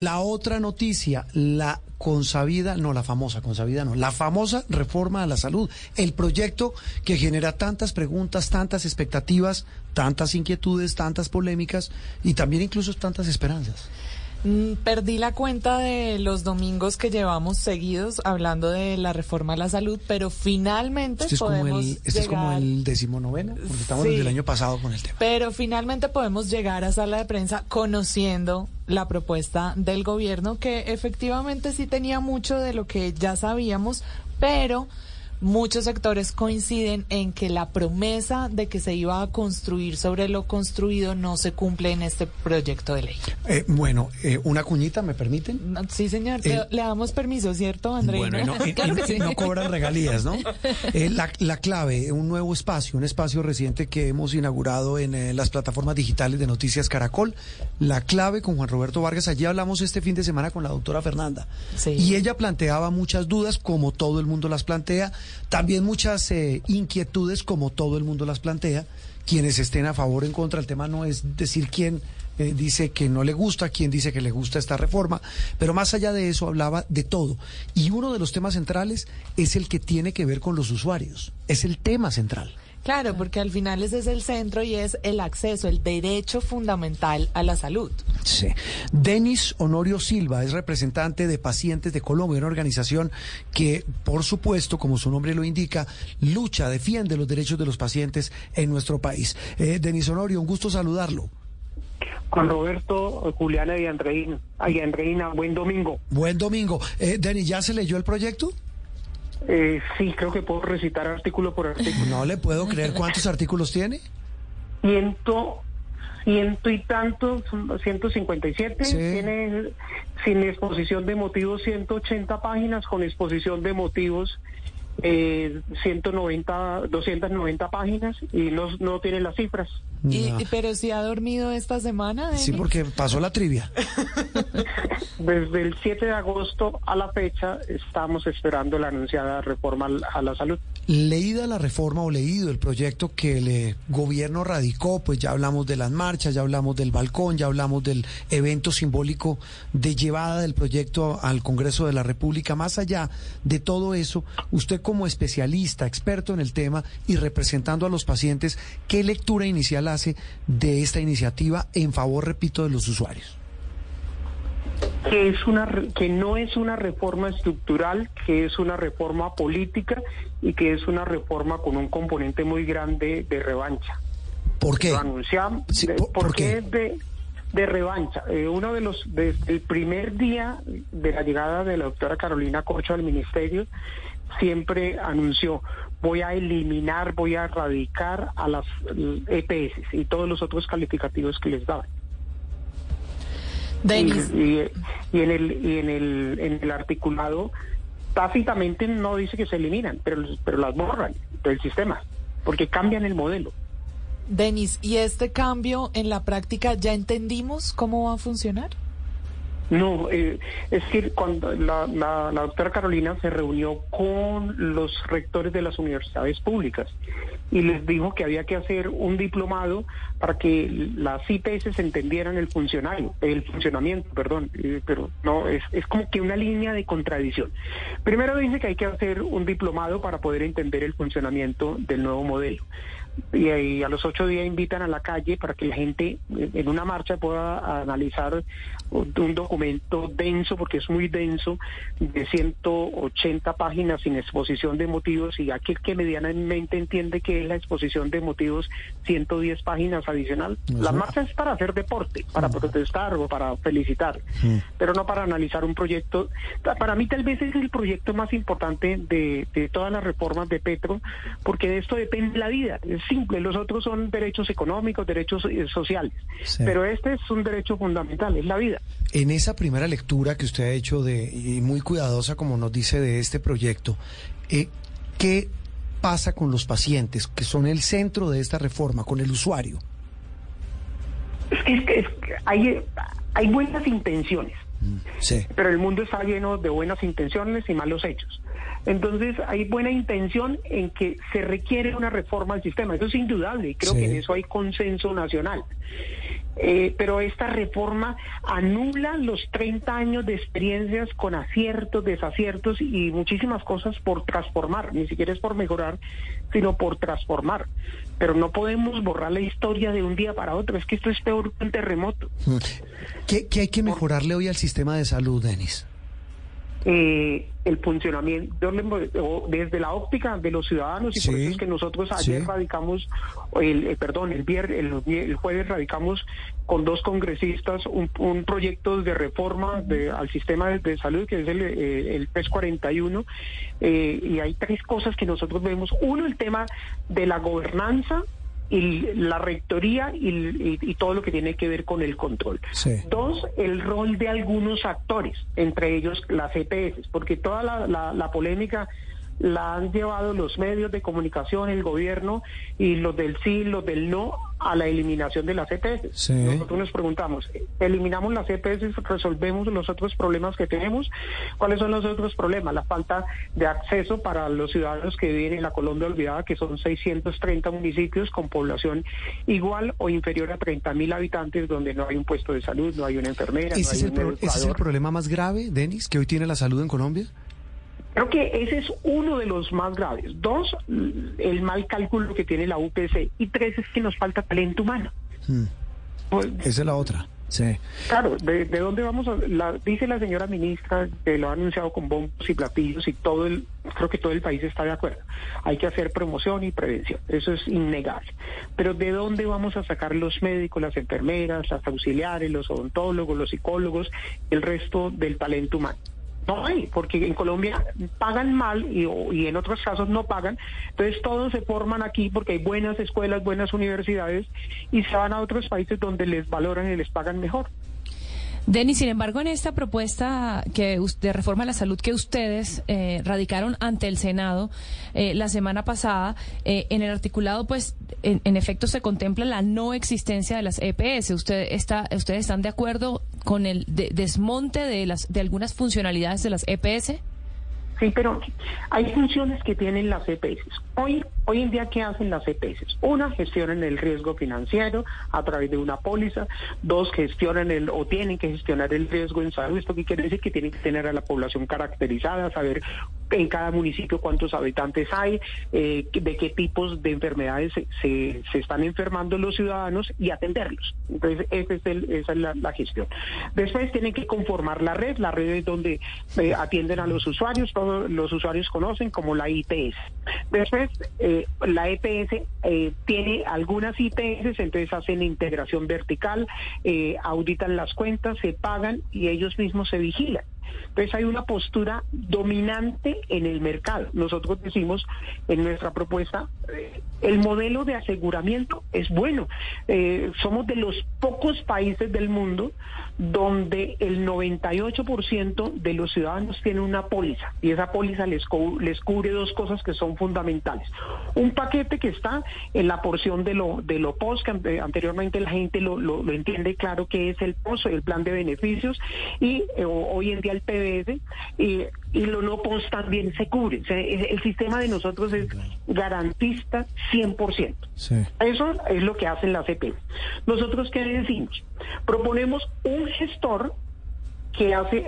La otra noticia, la consabida, no la famosa, consabida no, la famosa reforma a la salud, el proyecto que genera tantas preguntas, tantas expectativas, tantas inquietudes, tantas polémicas y también incluso tantas esperanzas. Mm, Perdí la cuenta de los domingos que llevamos seguidos hablando de la reforma a la salud, pero finalmente Este es como podemos el, este es como llegar- el decimonoveno, porque estamos Sí. desde el año pasado con el tema. Pero finalmente podemos llegar a sala de prensa conociendo la propuesta del gobierno que efectivamente sí tenía mucho de lo que ya sabíamos, pero muchos sectores coinciden en que la promesa de que se iba a construir sobre lo construido no se cumple en este proyecto de ley. Eh, bueno, eh, una cuñita, ¿me permiten? No, Sí, señor, El- le, damos permiso, ¿cierto, Andreina? Bueno, y no, y- Claro y que no- sí. y no cobran regalías, ¿no? Eh, la, la clave, un nuevo espacio, un espacio reciente que hemos inaugurado en eh, las plataformas digitales de Noticias Caracol. La clave con Juan Roberto Vargas. Allí hablamos este fin de semana con la doctora Fernanda. Sí. Y ella planteaba muchas dudas, como todo el mundo las plantea. También muchas eh, inquietudes, como todo el mundo las plantea. Quienes estén a favor o en contra, el tema no es decir quién eh, dice que no le gusta, quién dice que le gusta esta reforma, pero más allá de eso hablaba de todo. Y uno de los temas centrales es el que tiene que ver con los usuarios, es el tema central. Claro, porque al final ese es el centro y es el acceso, el derecho fundamental a la salud. Sí. Denis Honorio Silva es representante de Pacientes de Colombia, una organización que, por supuesto, como su nombre lo indica, lucha, defiende los derechos de los pacientes en nuestro país. Eh, Denis Honorio, un gusto saludarlo. Con Roberto, Juliana y Andreina. Ay, Andreina, buen domingo. Buen domingo. Eh, Denis, ¿ya se leyó el proyecto? Eh, sí, creo que puedo recitar artículo por artículo. No le puedo creer cuántos artículos tiene. Ciento, ciento y tantos, 157. Sí. Tiene sin exposición de motivos 180 páginas, con exposición de motivos eh, 190, 290 páginas y no, no tiene las cifras. Y, No. y- pero si ha dormido esta semana, Sí, porque pasó la trivia. Desde el 7 de agosto a la fecha estamos esperando la anunciada reforma a la salud. Leída la reforma o leído el proyecto que el eh, gobierno radicó, pues ya hablamos de las marchas, ya hablamos del balcón, ya hablamos del evento simbólico de llevada del proyecto al Congreso de la República. Más allá de todo eso, usted como especialista, experto en el tema y representando a los pacientes, ¿qué lectura inicial hace de esta iniciativa en favor, repito, de los usuarios? que es una que no es una reforma estructural, que es una reforma política y que es una reforma con un componente muy grande de revancha. ¿Por qué? Lo anunciamos Sí, ¿por- qué? es de de revancha. Eh, uno de los desde el primer día de la llegada de la doctora Carolina Corcho al ministerio siempre anunció voy a eliminar, voy a erradicar a las EPS y todos los otros calificativos que les daban. Y- y en el y en el en el articulado tácitamente no dice que se eliminan, pero pero las borran del sistema porque cambian el modelo. Denis, ¿y este cambio en la práctica ya entendimos cómo va a funcionar? No, eh, es que cuando la, la, la doctora Carolina se reunió con los rectores de las universidades públicas y les dijo que había que hacer un diplomado para que las IPS entendieran el funcionario, el funcionamiento, perdón, eh, pero no, es, como que una línea de contradicción. Primero dice que hay que hacer un diplomado para poder entender el funcionamiento del nuevo modelo. Y, ahí a los ocho días invitan a la calle para que la gente eh, en una marcha pueda analizar un documento denso, porque es muy denso, de 180 páginas sin exposición de motivos y aquel que medianamente entiende que es la exposición de motivos 110 páginas adicional. Eso- La marcha es para hacer deporte, para protestar o para felicitar, pero no para analizar un proyecto. Para mí tal vez es el proyecto más importante de, de todas las reformas de Petro, porque de esto depende la vida. Es simple, los otros son derechos económicos, derechos eh, sociales, Sí. pero este es un derecho fundamental, es la vida. En esa primera lectura que usted ha hecho de y muy cuidadosa, como nos dice, de este proyecto, eh, ¿qué pasa con los pacientes que son el centro de esta reforma, con el usuario? Es que, es que- es que hay, hay buenas intenciones. Sí. pero el mundo está lleno de buenas intenciones y malos hechos. Entonces hay buena intención en que se requiere una reforma al sistema, eso es indudable y creo Sí. que en eso hay consenso nacional. Eh, pero esta reforma anula los 30 años de experiencias con aciertos, desaciertos y muchísimas cosas por transformar, ni siquiera es por mejorar, sino por transformar. Pero no podemos borrar la historia de un día para otro, es que esto es peor que un terremoto. ¿Qué, qué hay que mejorarle hoy al sistema de salud, Denis? Eh, el funcionamiento desde la óptica de los ciudadanos y por eso es que nosotros ayer radicamos, el, eh, perdón, el, viernes, el, jueves radicamos con dos congresistas un, proyecto de reforma de, al sistema de, salud que es el, eh, el PES 41 eh, y hay tres cosas que nosotros vemos. Uno, el tema de la gobernanza y la rectoría y, todo lo que tiene que ver con el control. Dos, el rol de algunos actores, entre ellos las EPS, porque toda la, la polémica la han llevado los medios de comunicación, el gobierno y los del sí, los del no a la eliminación de las EPS. Nosotros nos preguntamos, ¿eliminamos las EPS, resolvemos los otros problemas que tenemos? ¿Cuáles son los otros problemas? La falta de acceso para los ciudadanos que viven en la Colombia Olvidada, que son 630 municipios con población igual o inferior a 30 mil habitantes, donde no hay un puesto de salud, no hay una enfermera. ¿Ese, es, el ¿ese es el problema más grave, Denis, que hoy tiene la salud en Colombia? Creo que ese es uno de los más graves. Dos, el mal cálculo que tiene la UPC. Y tres, es que nos falta talento humano. Hmm. Pues, Esa es la otra. Sí. Claro, ¿de, dónde vamos a...? La, dice la señora ministra que lo ha anunciado con bombos y platillos y todo el... Creo que todo el país está de acuerdo. Hay que hacer promoción y prevención. Eso es innegable. Pero ¿de dónde vamos a sacar los médicos, las enfermeras, las auxiliares, los odontólogos, los psicólogos, el resto del talento humano? No hay, porque en Colombia pagan mal y, en otros casos no pagan. Entonces todos se forman aquí porque hay buenas escuelas, buenas universidades y se van a otros países donde les valoran y les pagan mejor. Denis, sin embargo, en esta propuesta que de reforma a la salud que ustedes eh, radicaron ante el Senado eh, la semana pasada, eh, en el articulado, pues, en, efecto, se contempla la no existencia de las EPS. Usted está, ¿Ustedes están de acuerdo con el desmonte de, las, de algunas funcionalidades de las EPS? Sí, pero hay funciones que tienen las EPS. Hoy, hoy en día, ¿qué hacen las EPS? Una, gestionan el riesgo financiero a través de una póliza. Dos, gestionan el o tienen que gestionar el riesgo en salud. ¿Esto qué quiere decir? Que tienen que tener a la población caracterizada, saber en cada municipio cuántos habitantes hay, eh, de qué tipos de enfermedades se, se, están enfermando los ciudadanos y atenderlos. Entonces, esa es, esa es la, gestión. Después tienen que conformar la red. La red es donde eh, atienden a los usuarios los usuarios conocen como la IPS. Después, eh, la EPS eh, tiene algunas IPS, entonces hacen integración vertical, eh, auditan las cuentas, se pagan y ellos mismos se vigilan. Entonces hay una postura dominante en el mercado. Nosotros decimos en nuestra propuesta, el modelo de aseguramiento es bueno. somos de los pocos países del mundo donde el 98% de los ciudadanos tienen una póliza y esa póliza les, les cubre dos cosas que son fundamentales. Un paquete que está en la porción de lo, de lo POS, que anteriormente la gente lo, lo, entiende claro que es el POS, el plan de beneficios, y eh, hoy en día el PBS, y, y lo no POS también se cubre. el sistema de nosotros es garantista 100%. Eso es lo que hacen las EP. Nosotros, ¿qué decimos? Proponemos un gestor que hace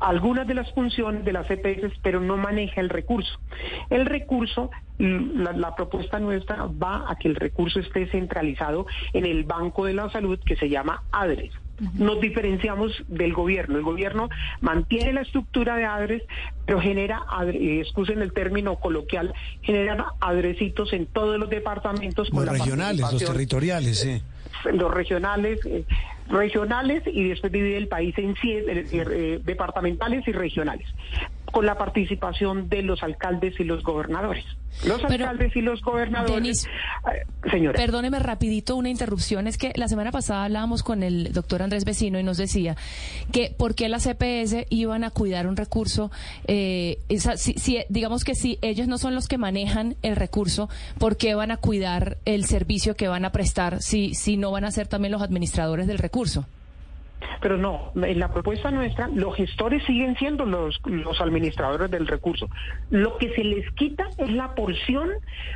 algunas de las funciones de las EPS, pero no maneja el recurso. El recurso, la, propuesta nuestra va a que el recurso esté centralizado en el Banco de la Salud que se llama ADRES. Nos diferenciamos del gobierno. El gobierno mantiene la estructura de ADRES, pero genera, eh, excusen el término coloquial, genera adresitos en todos los departamentos. Los regionales, los territoriales, sí. Los regionales. Eh, regionales y después divide el país en siete, eh, departamentales y regionales con la participación de los alcaldes y los gobernadores. Los alcaldes y los gobernadores. Eh, señora. Perdóneme rapidito una interrupción. Es que la semana pasada hablábamos con el doctor Andrés Vecino y nos decía que por qué las CPS iban a cuidar un recurso. Eh, si, digamos que si ellos no son los que manejan el recurso, ¿por qué van a cuidar el servicio que van a prestar si, si no van a ser también los administradores del recurso? Pero no, en la propuesta nuestra, los gestores siguen siendo los, los administradores del recurso. Lo que se les quita es la porción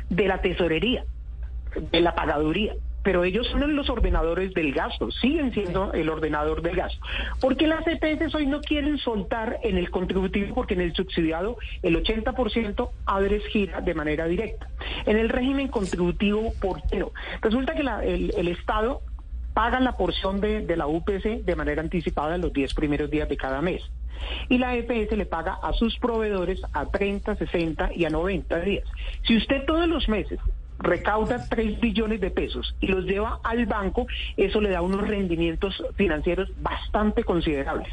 de la tesorería, de la pagaduría pero ellos son los ordenadores del gasto, siguen siendo el ordenador del gasto. Porque las EPS hoy no quieren soltar en el contributivo porque en el subsidiado el 80% Adres gira de manera directa. En el régimen contributivo, ¿por qué no? Resulta que el, Estado paga la porción de, de la UPC de manera anticipada en los 10 primeros días de cada mes y la EPS le paga a sus proveedores a 30, 60 y a 90 días. Si usted todos los meses recauda 3 billones de pesos y los lleva al banco, eso le da unos rendimientos financieros bastante considerables.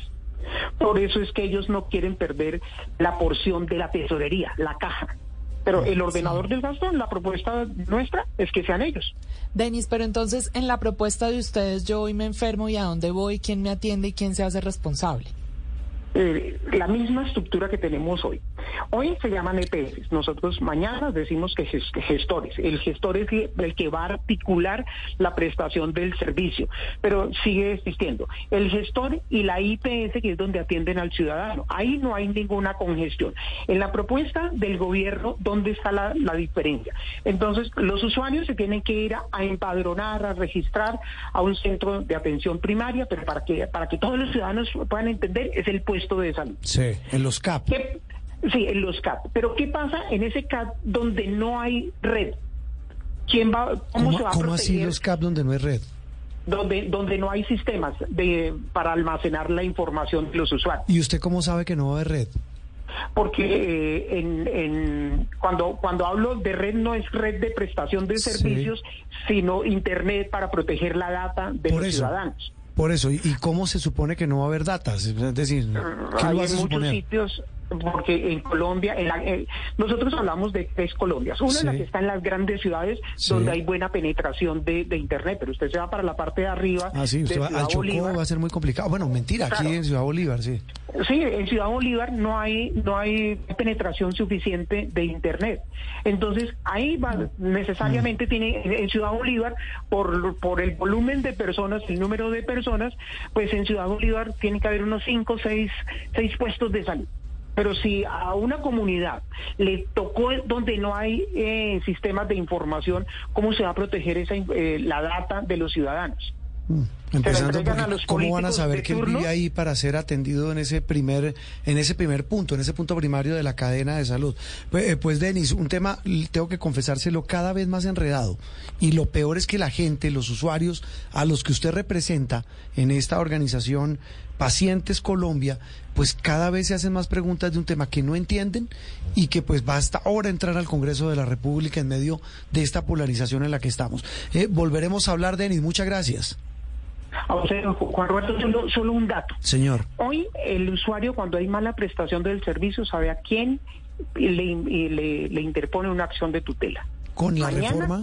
Por eso es que ellos no quieren perder la porción de la tesorería, la caja. Pero el ordenador del gasto, la propuesta nuestra es que sean ellos. Denis, pero entonces en la propuesta de ustedes yo hoy me enfermo y a dónde voy, quién me atiende y quién se hace responsable. Eh, la misma estructura que tenemos hoy. Hoy se llaman EPS. Nosotros mañana decimos que gestores. El gestor es el que va a articular la prestación del servicio, pero sigue existiendo. El gestor y la IPS, que es donde atienden al ciudadano. Ahí no hay ninguna congestión. En la propuesta del gobierno, ¿dónde está la, diferencia? Entonces, los usuarios se tienen que ir a, empadronar, a registrar a un centro de atención primaria, pero para que, para que todos los ciudadanos puedan entender, es el puesto de salud. Sí, en los CAP. Sí, en los CAP. Pero ¿qué pasa en ese CAP donde no hay red? ¿Quién va, cómo, se va a ¿Cómo así los CAP donde no hay red? Donde, donde no hay sistemas de, para almacenar la información de los usuarios. ¿Y usted cómo sabe que no va a haber red? porque eh, en, cuando, cuando hablo de red no es red de prestación de servicios, sino Internet para proteger la data de los ciudadanos. Por eso, ¿y, cómo se supone que no va a haber datas? Es decir, ¿qué Hay muchos sitios porque en Colombia, en nosotros hablamos de tres Colombias. Una es la que está en las grandes ciudades donde hay buena penetración de, Internet, pero usted se va para la parte de arriba. Ah, sí, usted va al Chocó va a ser muy complicado. Bueno, mentira, aquí en Ciudad Bolívar, sí. Sí, en Ciudad Bolívar no hay no hay penetración suficiente de Internet. Entonces, ahí va, necesariamente tiene, en Ciudad Bolívar, por, por el volumen de personas, el número de personas, pues en Ciudad Bolívar tiene que haber unos cinco, seis, seis puestos de salud. Pero si a una comunidad le tocó donde no hay eh, sistemas de información, ¿cómo se va a proteger esa, eh, la data de los ciudadanos? Mm. Empezando ¿cómo van a saber que él vive ahí para ser atendido en ese primer en ese primer punto, en ese punto primario de la cadena de salud? Pues, eh, pues Denis, un tema, tengo que confesárselo, cada vez más enredado. Y lo peor es que la gente, los usuarios a los que usted representa en esta organización, Pacientes Colombia, pues cada vez se hacen más preguntas de un tema que no entienden y que pues basta ahora entrar al Congreso de la República en medio de esta polarización en la que estamos. Eh, volveremos a hablar, Denis. Muchas gracias. Juan Roberto, solo, un dato. Señor. Hoy el usuario cuando hay mala prestación del servicio sabe a quién le, le, interpone una acción de tutela. ¿Con la reforma?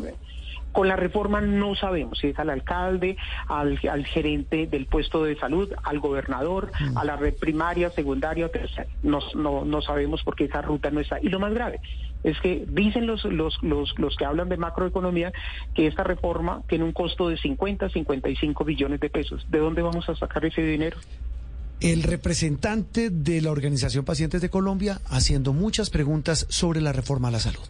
Con la reforma no sabemos si es al alcalde, al, gerente del puesto de salud, al gobernador, mm. a la red primaria, secundaria, tercera. No, no, no sabemos porque esa ruta no está. Y lo más grave es que dicen los, los, los, los que hablan de macroeconomía que esta reforma tiene un costo de 50, 55 billones de pesos. ¿De dónde vamos a sacar ese dinero? El representante de la Organización Pacientes de Colombia haciendo muchas preguntas sobre la reforma a la salud.